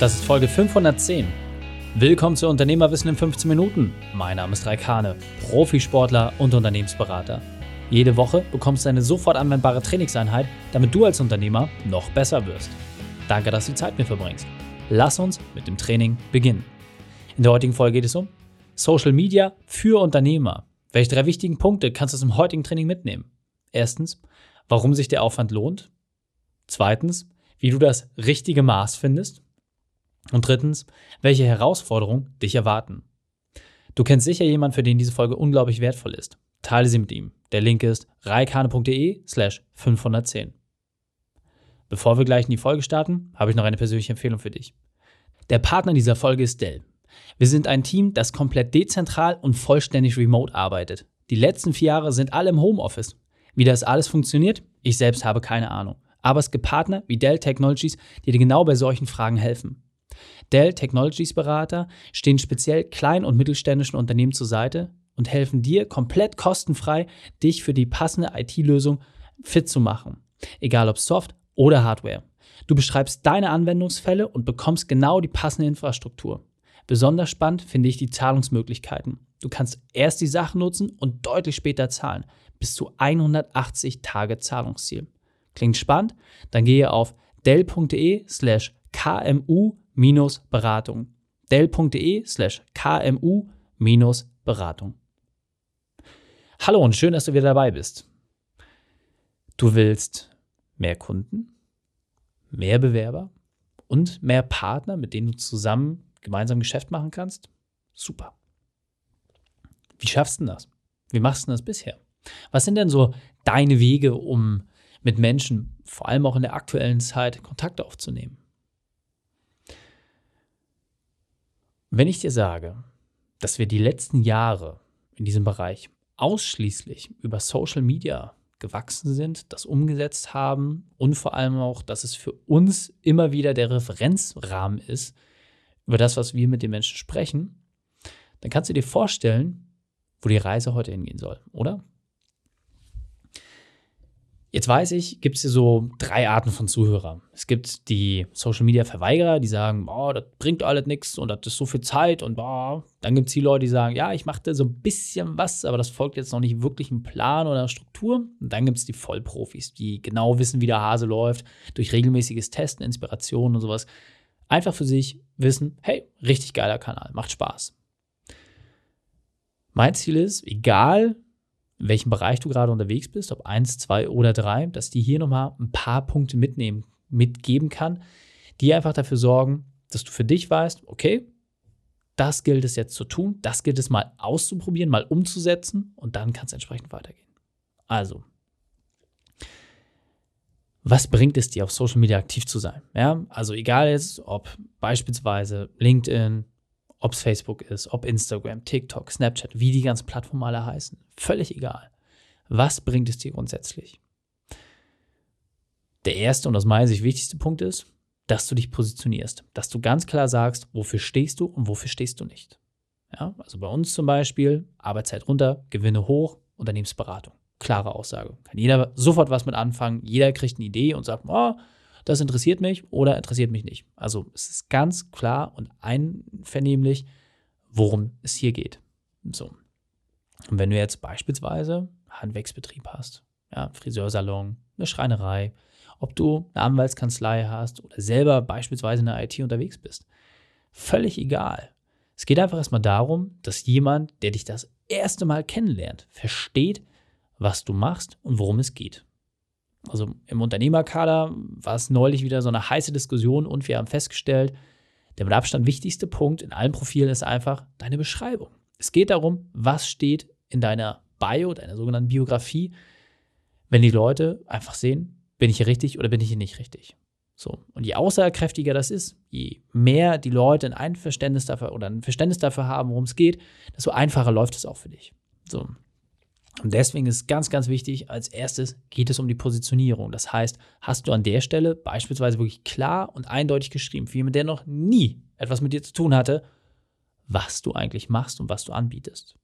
Das ist Folge 510. Willkommen zu Unternehmerwissen in 15 Minuten. Mein Name ist Raikane, Profisportler und Unternehmensberater. Jede Woche bekommst du eine sofort anwendbare Trainingseinheit, damit du als Unternehmer noch besser wirst. Danke, dass du die Zeit mit mir verbringst. Lass uns mit dem Training beginnen. In der heutigen Folge geht es um Social Media für Unternehmer. Welche drei wichtigen Punkte kannst du aus dem heutigen Training mitnehmen? Erstens, warum sich der Aufwand lohnt. Zweitens, wie du das richtige Maß findest. Und drittens, welche Herausforderungen dich erwarten. Du kennst sicher jemanden, für den diese Folge unglaublich wertvoll ist. Teile sie mit ihm. Der Link ist reikane.de slash 510. Bevor wir gleich in die Folge starten, habe ich noch eine persönliche Empfehlung für dich. Der Partner dieser Folge ist Dell. Wir sind ein Team, das komplett dezentral und vollständig remote arbeitet. Die letzten vier Jahre sind alle im Homeoffice. Wie das alles funktioniert, ich selbst habe keine Ahnung. Aber es gibt Partner wie Dell Technologies, die dir genau bei solchen Fragen helfen. Dell Technologies Berater stehen speziell kleinen und mittelständischen Unternehmen zur Seite und helfen dir komplett kostenfrei, dich für die passende IT-Lösung fit zu machen. Egal ob Soft oder Hardware. Du beschreibst deine Anwendungsfälle und bekommst genau die passende Infrastruktur. Besonders spannend finde ich die Zahlungsmöglichkeiten. Du kannst erst die Sachen nutzen und deutlich später zahlen. Bis zu 180 Tage Zahlungsziel. Klingt spannend? Dann gehe auf dell.de slash kmu-beratung. dell.de slash kmu-beratung. Hallo und schön, dass du wieder dabei bist. Du willst mehr Kunden, mehr Bewerber und mehr Partner, mit denen du zusammen gemeinsam Geschäft machen kannst? Super. Wie schaffst du das? Wie machst du das bisher? Was sind denn so deine Wege, um mit Menschen, vor allem auch in der aktuellen Zeit, Kontakt aufzunehmen? Wenn ich dir sage, dass wir die letzten Jahre in diesem Bereich ausschließlich über Social Media gewachsen sind, das umgesetzt haben und vor allem auch, dass es für uns immer wieder der Referenzrahmen ist, über das, was wir mit den Menschen sprechen, dann kannst du dir vorstellen, wo die Reise heute hingehen soll, oder? Jetzt weiß ich, gibt es hier so drei Arten von Zuhörern. Es gibt die Social Media Verweigerer, die sagen, oh, das bringt alles nichts und das ist so viel Zeit und boah. Dann gibt es die Leute, die sagen, ja, ich mache da so ein bisschen was, aber das folgt jetzt noch nicht wirklich einem Plan oder einer Struktur. Und dann gibt es die Vollprofis, die genau wissen, wie der Hase läuft, durch regelmäßiges Testen, Inspiration und sowas. Einfach für sich wissen, hey, richtig geiler Kanal, macht Spaß. Mein Ziel ist, egal in welchem Bereich du gerade unterwegs bist, ob eins, zwei oder drei, dass die hier nochmal ein paar Punkte mitnehmen, mitgeben kann, die einfach dafür sorgen, dass du für dich weißt, okay, das gilt es jetzt zu tun, das gilt es mal auszuprobieren, mal umzusetzen und dann kann es entsprechend weitergehen. Also, was bringt es dir, auf Social Media aktiv zu sein? Ja, also egal jetzt, ob beispielsweise LinkedIn, ob es Facebook ist, ob Instagram, TikTok, Snapchat, wie die ganzen Plattformen alle heißen. Völlig egal. Was bringt es dir grundsätzlich? Der erste und aus meiner Sicht wichtigste Punkt ist, dass du dich positionierst, dass du ganz klar sagst, wofür stehst du und wofür stehst du nicht. Ja, also bei uns zum Beispiel Arbeitszeit runter, Gewinne hoch, Unternehmensberatung. Klare Aussage. Kann jeder sofort was mit anfangen, jeder kriegt eine Idee und sagt, oh, das interessiert mich oder interessiert mich nicht. Also es ist ganz klar und einvernehmlich, worum es hier geht. So. Und wenn du jetzt beispielsweise Handwerksbetrieb hast, ja, Friseursalon, eine Schreinerei, ob du eine Anwaltskanzlei hast oder selber beispielsweise in der IT unterwegs bist, völlig egal. Es geht einfach erstmal darum, dass jemand, der dich das erste Mal kennenlernt, versteht, was du machst und worum es geht. Also im Unternehmerkader war es neulich wieder so eine heiße Diskussion und wir haben festgestellt, der mit Abstand wichtigste Punkt in allen Profilen ist einfach deine Beschreibung. Es geht darum, was steht in deiner Bio, deiner sogenannten Biografie, wenn die Leute einfach sehen, bin ich hier richtig oder bin ich hier nicht richtig. So. Und je aussagekräftiger das ist, je mehr die Leute ein Einverständnis dafür oder ein Verständnis dafür haben, worum es geht, desto einfacher läuft es auch für dich. So. Und deswegen ist ganz, ganz wichtig, als erstes geht es um die Positionierung. Das heißt, hast du an der Stelle beispielsweise wirklich klar und eindeutig geschrieben, für jemanden, der noch nie etwas mit dir zu tun hatte, was du eigentlich machst und was du anbietest.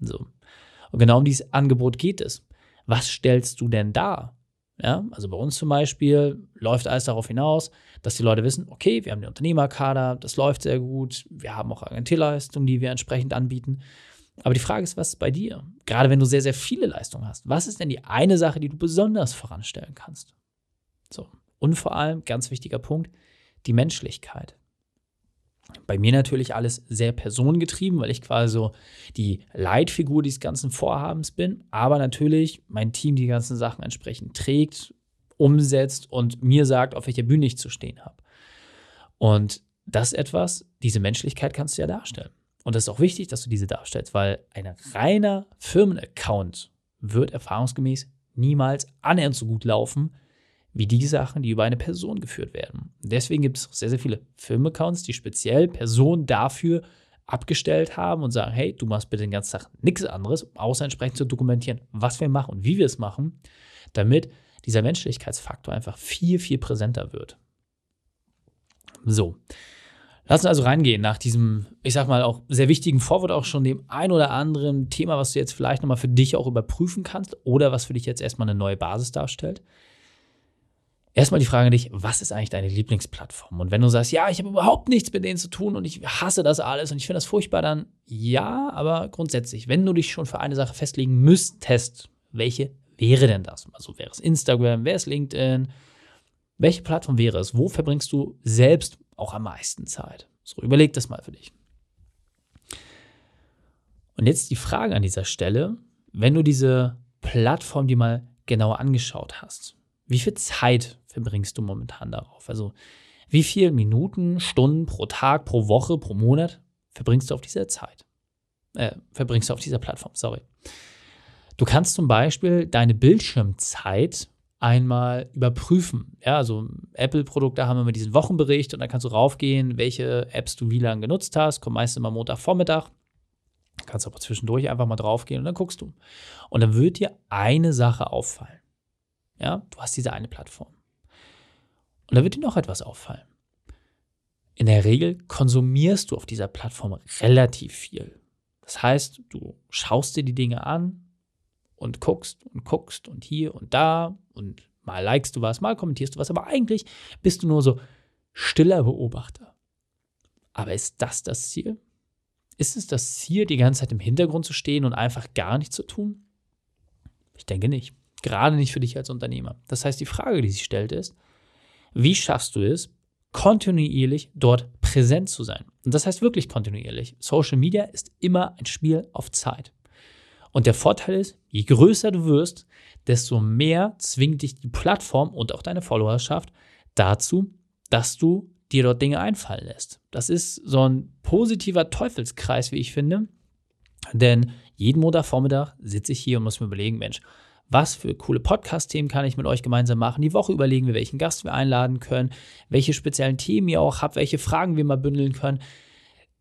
So. Und genau um dieses Angebot geht es. Was stellst du denn dar? Ja, also bei uns zum Beispiel läuft alles darauf hinaus, dass die Leute wissen, okay, wir haben den Unternehmerkader, das läuft sehr gut, wir haben auch Agenturleistungen, die wir entsprechend anbieten. Aber die Frage ist, was ist bei dir? Gerade wenn du sehr, sehr viele Leistungen hast, was ist denn die eine Sache, die du besonders voranstellen kannst? So. Und vor allem, ganz wichtiger Punkt, die Menschlichkeit. Bei mir natürlich alles sehr personengetrieben, weil ich quasi so die Leitfigur dieses ganzen Vorhabens bin, aber natürlich mein Team die ganzen Sachen entsprechend trägt, umsetzt und mir sagt, auf welcher Bühne ich zu stehen habe. Und das ist etwas, diese Menschlichkeit kannst du ja darstellen. Und das ist auch wichtig, dass du diese darstellst, weil ein reiner Firmenaccount wird erfahrungsgemäß niemals annähernd so gut laufen wie die Sachen, die über eine Person geführt werden. Deswegen gibt es sehr, sehr viele Firmenaccounts, die speziell Personen dafür abgestellt haben und sagen, hey, du machst bitte den ganzen Tag nichts anderes, außer entsprechend zu dokumentieren, was wir machen und wie wir es machen, damit dieser Menschlichkeitsfaktor einfach viel, viel präsenter wird. So. Lass uns also reingehen nach diesem, ich sag mal, auch sehr wichtigen Vorwort, auch schon dem ein oder anderen Thema, was du jetzt vielleicht nochmal für dich auch überprüfen kannst oder was für dich jetzt erstmal eine neue Basis darstellt. Erstmal die Frage an dich, was ist eigentlich deine Lieblingsplattform? Und wenn du sagst, ja, ich habe überhaupt nichts mit denen zu tun und ich hasse das alles und ich finde das furchtbar, dann ja, aber grundsätzlich, wenn du dich schon für eine Sache festlegen müsstest, welche wäre denn das? Also wäre es Instagram, wäre es LinkedIn? Welche Plattform wäre es? Wo verbringst du selbst auch am meisten Zeit? So, überleg das mal für dich. Und jetzt die Frage an dieser Stelle, wenn du diese Plattform dir mal genauer angeschaut hast, wie viel Zeit verbringst du momentan darauf? Also wie viele Minuten, Stunden pro Tag, pro Woche, pro Monat verbringst du auf dieser Zeit? Äh, verbringst du auf dieser Plattform, sorry. Du kannst zum Beispiel deine Bildschirmzeit einmal überprüfen. Ja, also Apple-Produkte haben immer diesen Wochenbericht und da kannst du raufgehen, welche Apps du wie lange genutzt hast. Kommt meistens immer Montagvormittag. Kannst aber zwischendurch einfach mal draufgehen und dann guckst du. Und dann wird dir eine Sache auffallen. Ja, du hast diese eine Plattform. Und da wird dir noch etwas auffallen. In der Regel konsumierst du auf dieser Plattform relativ viel. Das heißt, du schaust dir die Dinge an, und guckst und guckst und hier und da und mal likest du was, mal kommentierst du was, aber eigentlich bist du nur so stiller Beobachter. Aber ist das das Ziel? Ist es das Ziel, die ganze Zeit im Hintergrund zu stehen und einfach gar nichts zu tun? Ich denke nicht. Gerade nicht für dich als Unternehmer. Das heißt, die Frage, die sich stellt, ist, wie schaffst du es, kontinuierlich dort präsent zu sein? Und das heißt wirklich kontinuierlich. Social Media ist immer ein Spiel auf Zeit. Und der Vorteil ist, je größer du wirst, desto mehr zwingt dich die Plattform und auch deine Followerschaft dazu, dass du dir dort Dinge einfallen lässt. Das ist so ein positiver Teufelskreis, wie ich finde. Denn jeden Montagvormittag sitze ich hier und muss mir überlegen, Mensch, was für coole Podcast-Themen kann ich mit euch gemeinsam machen? Die Woche überlegen wir, welchen Gast wir einladen können, welche speziellen Themen ihr auch habt, welche Fragen wir mal bündeln können.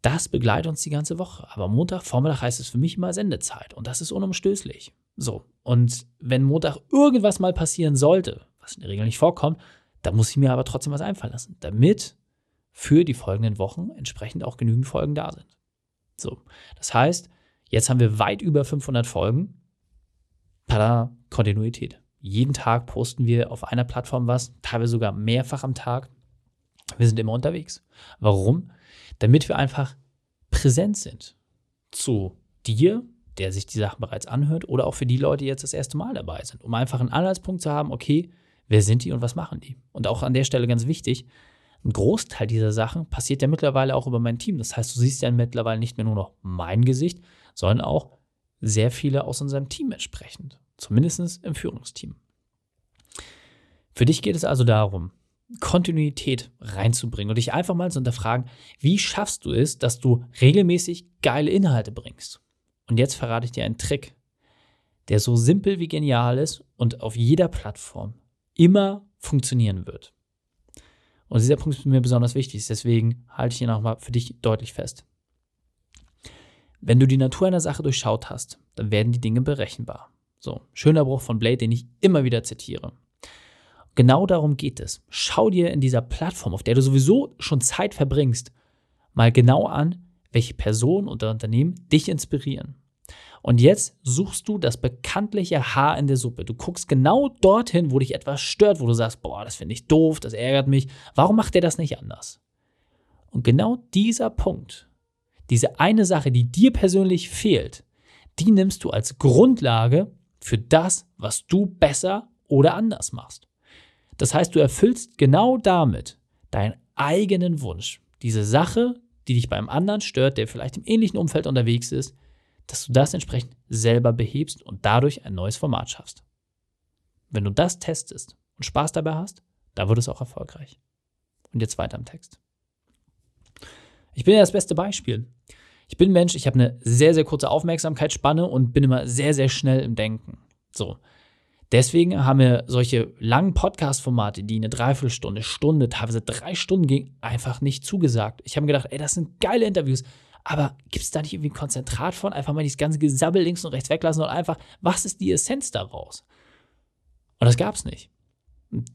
Das begleitet uns die ganze Woche. Aber Montag, Vormittag heißt es für mich immer Sendezeit. Und das ist unumstößlich. So. Und wenn Montag irgendwas mal passieren sollte, was in der Regel nicht vorkommt, dann muss ich mir aber trotzdem was einfallen lassen, damit für die folgenden Wochen entsprechend auch genügend Folgen da sind. So. Das heißt, jetzt haben wir weit über 500 Folgen. Tada, Kontinuität. Jeden Tag posten wir auf einer Plattform was, teilweise sogar mehrfach am Tag. Wir sind immer unterwegs. Warum? damit wir einfach präsent sind zu dir, der sich die Sachen bereits anhört, oder auch für die Leute, die jetzt das erste Mal dabei sind, um einfach einen Anhaltspunkt zu haben, okay, wer sind die und was machen die? Und auch an der Stelle ganz wichtig, ein Großteil dieser Sachen passiert ja mittlerweile auch über mein Team. Das heißt, du siehst ja mittlerweile nicht mehr nur noch mein Gesicht, sondern auch sehr viele aus unserem Team entsprechend. Zumindest im Führungsteam. Für dich geht es also darum, Kontinuität reinzubringen und dich einfach mal zu hinterfragen, wie schaffst du es, dass du regelmäßig geile Inhalte bringst? Und jetzt verrate ich dir einen Trick, der so simpel wie genial ist und auf jeder Plattform immer funktionieren wird. Und dieser Punkt ist mir besonders wichtig, deswegen halte ich ihn auch mal für dich deutlich fest. Wenn du die Natur einer Sache durchschaut hast, dann werden die Dinge berechenbar. So, schöner Bruch von Blade, den ich immer wieder zitiere. Genau darum geht es. Schau dir in dieser Plattform, auf der du sowieso schon Zeit verbringst, mal genau an, welche Personen oder Unternehmen dich inspirieren. Und jetzt suchst du das bekanntliche Haar in der Suppe. Du guckst genau dorthin, wo dich etwas stört, wo du sagst, boah, das finde ich doof, das ärgert mich. Warum macht der das nicht anders? Und genau dieser Punkt, diese eine Sache, die dir persönlich fehlt, die nimmst du als Grundlage für das, was du besser oder anders machst. Das heißt, du erfüllst genau damit deinen eigenen Wunsch. Diese Sache, die dich beim anderen stört, der vielleicht im ähnlichen Umfeld unterwegs ist, dass du das entsprechend selber behebst und dadurch ein neues Format schaffst. Wenn du das testest und Spaß dabei hast, da wird es auch erfolgreich. Und jetzt weiter im Text. Ich bin ja das beste Beispiel. Ich bin Mensch, ich habe eine sehr, sehr kurze Aufmerksamkeitsspanne und bin immer sehr, sehr schnell im Denken. So. Deswegen haben wir solche langen Podcast-Formate, die eine Dreiviertelstunde, Stunde, teilweise drei Stunden gingen, einfach nicht zugesagt. Ich habe mir gedacht, ey, das sind geile Interviews. Aber gibt es da nicht irgendwie ein Konzentrat von? Einfach mal dieses ganze Gesabbel links und rechts weglassen und einfach, was ist die Essenz daraus? Und das gab es nicht. Und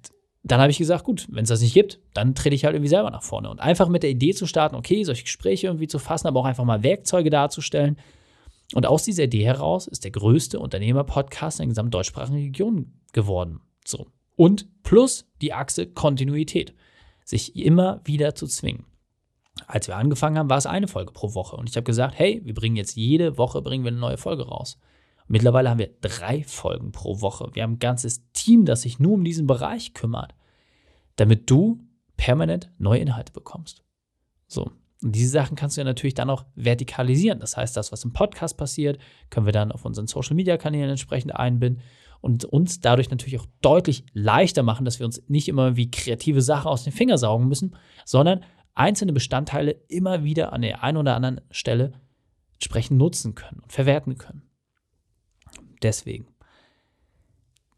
dann habe ich gesagt, gut, wenn es das nicht gibt, dann trete ich halt irgendwie selber nach vorne. Und einfach mit der Idee zu starten, okay, solche Gespräche irgendwie zu fassen, aber auch einfach mal Werkzeuge darzustellen. Und aus dieser Idee heraus ist der größte Unternehmer-Podcast in der gesamten deutschsprachigen Region geworden. So. Und plus die Achse Kontinuität. Sich immer wieder zu zwingen. Als wir angefangen haben, war es eine Folge pro Woche. Und ich habe gesagt, hey, wir bringen jetzt jede Woche bringen wir eine neue Folge raus. Mittlerweile haben wir drei Folgen pro Woche. Wir haben ein ganzes Team, das sich nur um diesen Bereich kümmert, damit du permanent neue Inhalte bekommst. So. Und diese Sachen kannst du ja natürlich dann auch vertikalisieren. Das heißt, das, was im Podcast passiert, können wir dann auf unseren Social Media Kanälen entsprechend einbinden und uns dadurch natürlich auch deutlich leichter machen, dass wir uns nicht immer wie kreative Sachen aus den Fingern saugen müssen, sondern einzelne Bestandteile immer wieder an der einen oder anderen Stelle entsprechend nutzen können und verwerten können deswegen.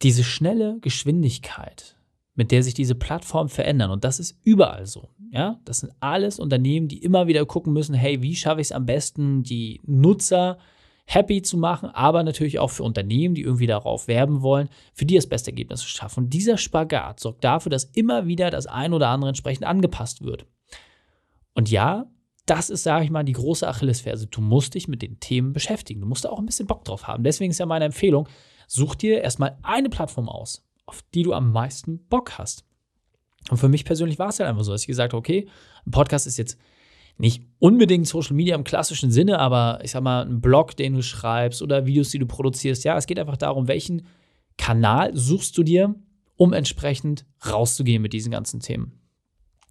Diese schnelle Geschwindigkeit, mit der sich diese Plattformen verändern, und das ist überall so. Ja, das sind alles Unternehmen, die immer wieder gucken müssen, hey, wie schaffe ich es am besten, die Nutzer happy zu machen, aber natürlich auch für Unternehmen, die irgendwie darauf werben wollen, für die das beste Ergebnis zu schaffen. Und dieser Spagat sorgt dafür, dass immer wieder das ein oder andere entsprechend angepasst wird. Und ja, das ist, sage ich mal, die große Achillesferse. Du musst dich mit den Themen beschäftigen. Du musst da auch ein bisschen Bock drauf haben. Deswegen ist ja meine Empfehlung, such dir erstmal eine Plattform aus, auf die du am meisten Bock hast. Und für mich persönlich war es halt einfach so, dass ich gesagt habe, okay, ein Podcast ist jetzt nicht unbedingt Social Media im klassischen Sinne, aber ich sag mal, ein Blog, den du schreibst oder Videos, die du produzierst. Ja, es geht einfach darum, welchen Kanal suchst du dir, um entsprechend rauszugehen mit diesen ganzen Themen.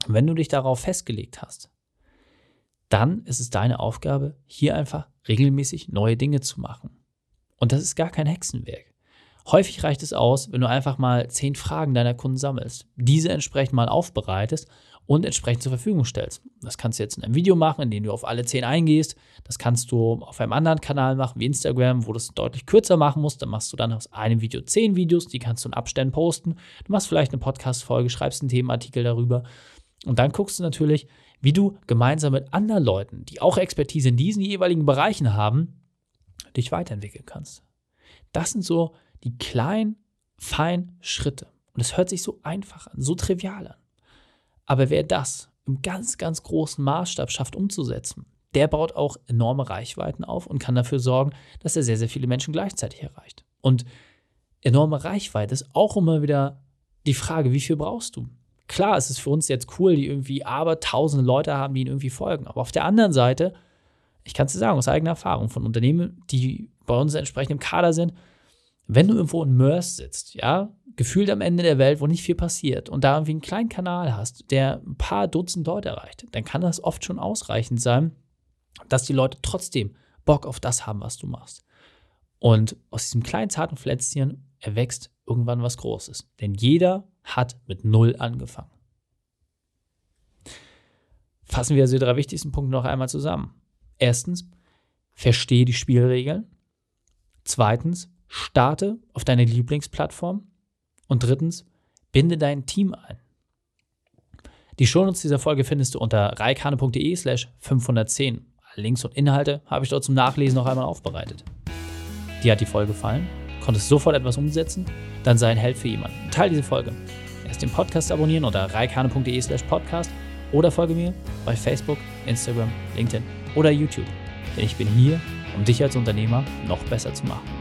Und wenn du dich darauf festgelegt hast, dann ist es deine Aufgabe, hier einfach regelmäßig neue Dinge zu machen. Und das ist gar kein Hexenwerk. Häufig reicht es aus, wenn du einfach mal zehn Fragen deiner Kunden sammelst, diese entsprechend mal aufbereitest und entsprechend zur Verfügung stellst. Das kannst du jetzt in einem Video machen, in dem du auf alle zehn eingehst. Das kannst du auf einem anderen Kanal machen, wie Instagram, wo du es deutlich kürzer machen musst. Dann machst du dann aus einem Video zehn Videos, die kannst du in Abständen posten. Du machst vielleicht eine Podcast-Folge, schreibst einen Themenartikel darüber. Und dann guckst du natürlich, wie du gemeinsam mit anderen Leuten, die auch Expertise in diesen jeweiligen Bereichen haben, dich weiterentwickeln kannst. Das sind so die kleinen, feinen Schritte. Und es hört sich so einfach an, so trivial an. Aber wer das im ganz, ganz großen Maßstab schafft umzusetzen, der baut auch enorme Reichweiten auf und kann dafür sorgen, dass er sehr, sehr viele Menschen gleichzeitig erreicht. Und enorme Reichweite ist auch immer wieder die Frage, wie viel brauchst du? Klar, es ist für uns jetzt cool, die irgendwie aber tausende Leute haben, die ihnen irgendwie folgen. Aber auf der anderen Seite, ich kann es dir sagen, aus eigener Erfahrung von Unternehmen, die bei uns entsprechend im Kader sind, wenn du irgendwo in Mörs sitzt, ja, gefühlt am Ende der Welt, wo nicht viel passiert und da irgendwie einen kleinen Kanal hast, der ein paar Dutzend Leute erreicht, dann kann das oft schon ausreichend sein, dass die Leute trotzdem Bock auf das haben, was du machst. Und aus diesem kleinen zarten Pflänzchen erwächst irgendwann was Großes. Denn jeder hat mit Null angefangen. Fassen wir also die drei wichtigsten Punkte noch einmal zusammen. Erstens, verstehe die Spielregeln. Zweitens, starte auf deine Lieblingsplattform. Und drittens, binde dein Team ein. Die Shownotes dieser Folge findest du unter reikane.de slash 510. Links und Inhalte habe ich dort zum Nachlesen noch einmal aufbereitet. Dir hat die Folge gefallen? Konntest sofort etwas umsetzen? Dann sei ein Held für jemanden. Teil diese Folge. Erst den Podcast abonnieren unter reikane.de slash podcast oder folge mir bei Facebook, Instagram, LinkedIn oder YouTube. Denn ich bin hier, um dich als Unternehmer noch besser zu machen.